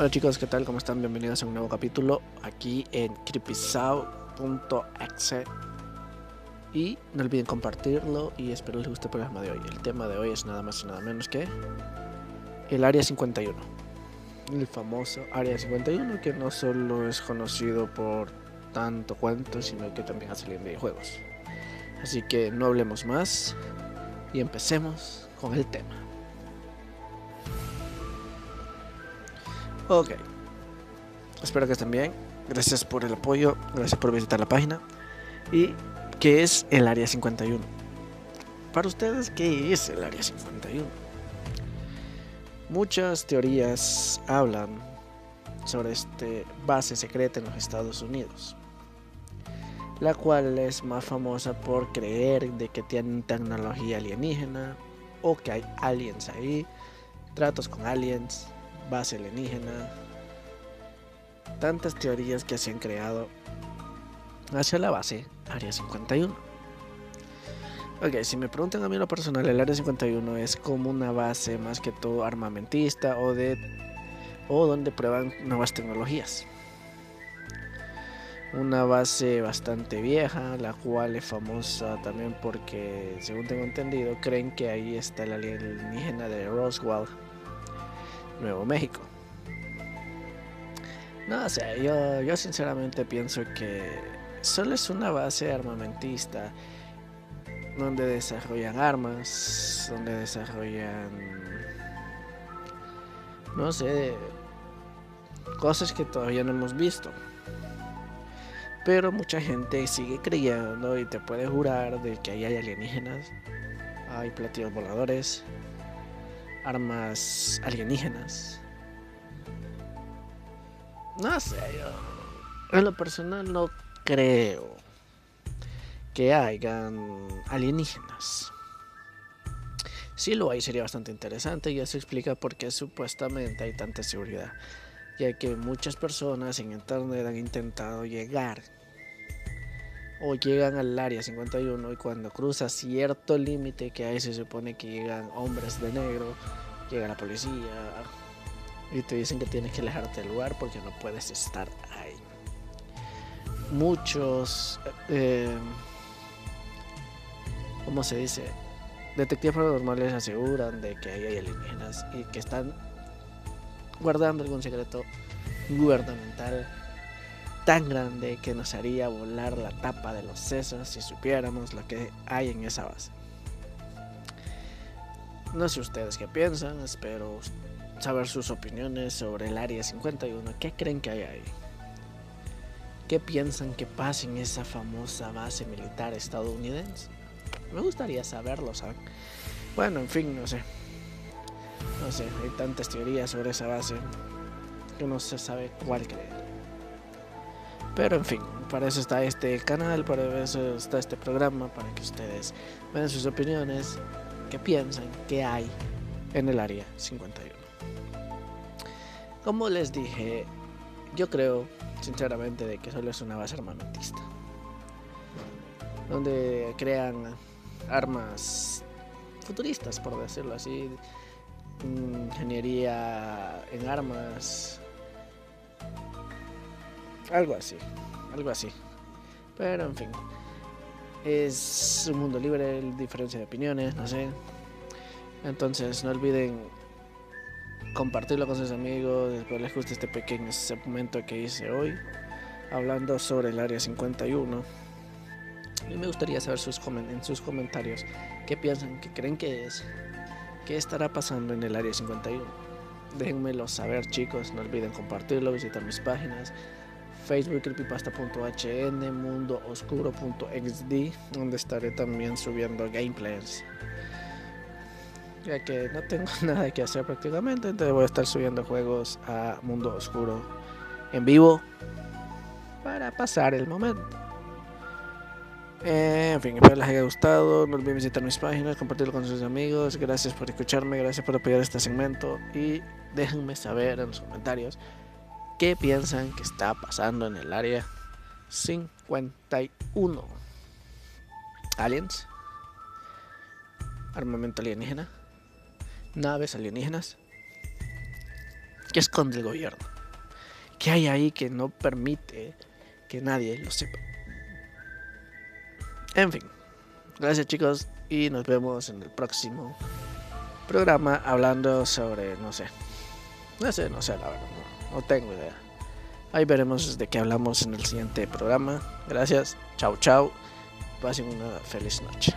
Hola chicos, ¿qué tal? ¿Cómo están? Bienvenidos a un nuevo capítulo aquí en creepysau.exe Y no olviden compartirlo y espero les guste el programa de hoy. El tema de hoy es nada más y nada menos que el Área 51. El famoso Área 51 que no solo es conocido por tanto cuento, sino que también ha salido en videojuegos. Así que no hablemos más y empecemos con el tema. Ok. Espero que estén bien. Gracias por el apoyo. Gracias por visitar la página. ¿Y qué es el Área 51? Para ustedes, ¿qué es el Área 51? Muchas teorías hablan sobre este base secreta en los Estados Unidos, la cual es más famosa por creer de que tienen tecnología alienígena o que hay aliens ahí, tratos con aliens, base alienígena, tantas teorías que se han creado hacia la base Área 51. Ok, si me preguntan a mí lo personal, el Área 51 es como una base más que todo armamentista o de o donde prueban nuevas tecnologías. Una base bastante vieja, la cual es famosa también porque, según tengo entendido, creen que ahí está el alienígena de Roswell, Nuevo México. No sé, yo, yo sinceramente pienso que solo es una base armamentista donde desarrollan armas, donde desarrollan, no sé, cosas que todavía no hemos visto. Pero mucha gente sigue creyendo y te puede jurar de que ahí hay alienígenas, hay platillos voladores, armas alienígenas. No sé, yo en lo personal no creo que hayan alienígenas. Si lo hay sería bastante interesante y eso explica por qué supuestamente hay tanta seguridad, ya que muchas personas en internet han intentado llegar o llegan al área 51 y cuando cruza cierto límite que ahí se supone que llegan hombres de negro, llega la policía y te dicen que tienes que alejarte del lugar porque no puedes estar ahí. Muchos, eh, ¿cómo se dice? Detectives paranormales aseguran de que ahí hay alienígenas y que están guardando algún secreto gubernamental tan grande que nos haría volar la tapa de los sesos si supiéramos lo que hay en esa base. No sé ustedes qué piensan, espero saber sus opiniones sobre el Área 51. ¿Qué creen que hay ahí? ¿Qué piensan que pasa en esa famosa base militar estadounidense? Me gustaría saberlo, ¿saben? Bueno, en fin, no sé. No sé, hay tantas teorías sobre esa base que no se sabe cuál creer. Pero en fin, para eso está este canal, para eso está este programa, para que ustedes vean sus opiniones, qué piensan, qué hay en el área 51. Como les dije, yo creo sinceramente de que solo es una base armamentista. Donde crean armas futuristas, por decirlo así. Ingeniería en armas, algo así, algo así. Pero en fin, es un mundo libre, diferencia de opiniones, no sé. Entonces no olviden compartirlo con sus amigos, espero les guste este pequeño segmento que hice hoy, hablando sobre el área 51. Y me gustaría saber sus en sus comentarios qué piensan, qué creen que es, qué estará pasando en el área 51. Déjenmelo saber chicos, no olviden compartirlo, visitar mis páginas, Facebook creepypasta.hn, mundooscuro.xd, donde estaré también subiendo gameplays. Ya que no tengo nada que hacer prácticamente, entonces voy a estar subiendo juegos a Mundo Oscuro en vivo para pasar el momento. en fin, espero les haya gustado. No olviden visitar mis páginas, compartirlo con sus amigos. Gracias por escucharme, gracias por apoyar este segmento y déjenme saber en los comentarios qué piensan que está pasando en el área 51. Aliens, armamento alienígena, naves alienígenas, ¿Qué esconde el gobierno? ¿Qué hay ahí que no permite que nadie lo sepa? En fin, gracias chicos. Y nos vemos en el próximo programa hablando sobre, no sé, no sé, no sé, la verdad, no tengo idea. Ahí veremos de qué hablamos en el siguiente programa. Gracias, chao, chao. Pasen una feliz noche.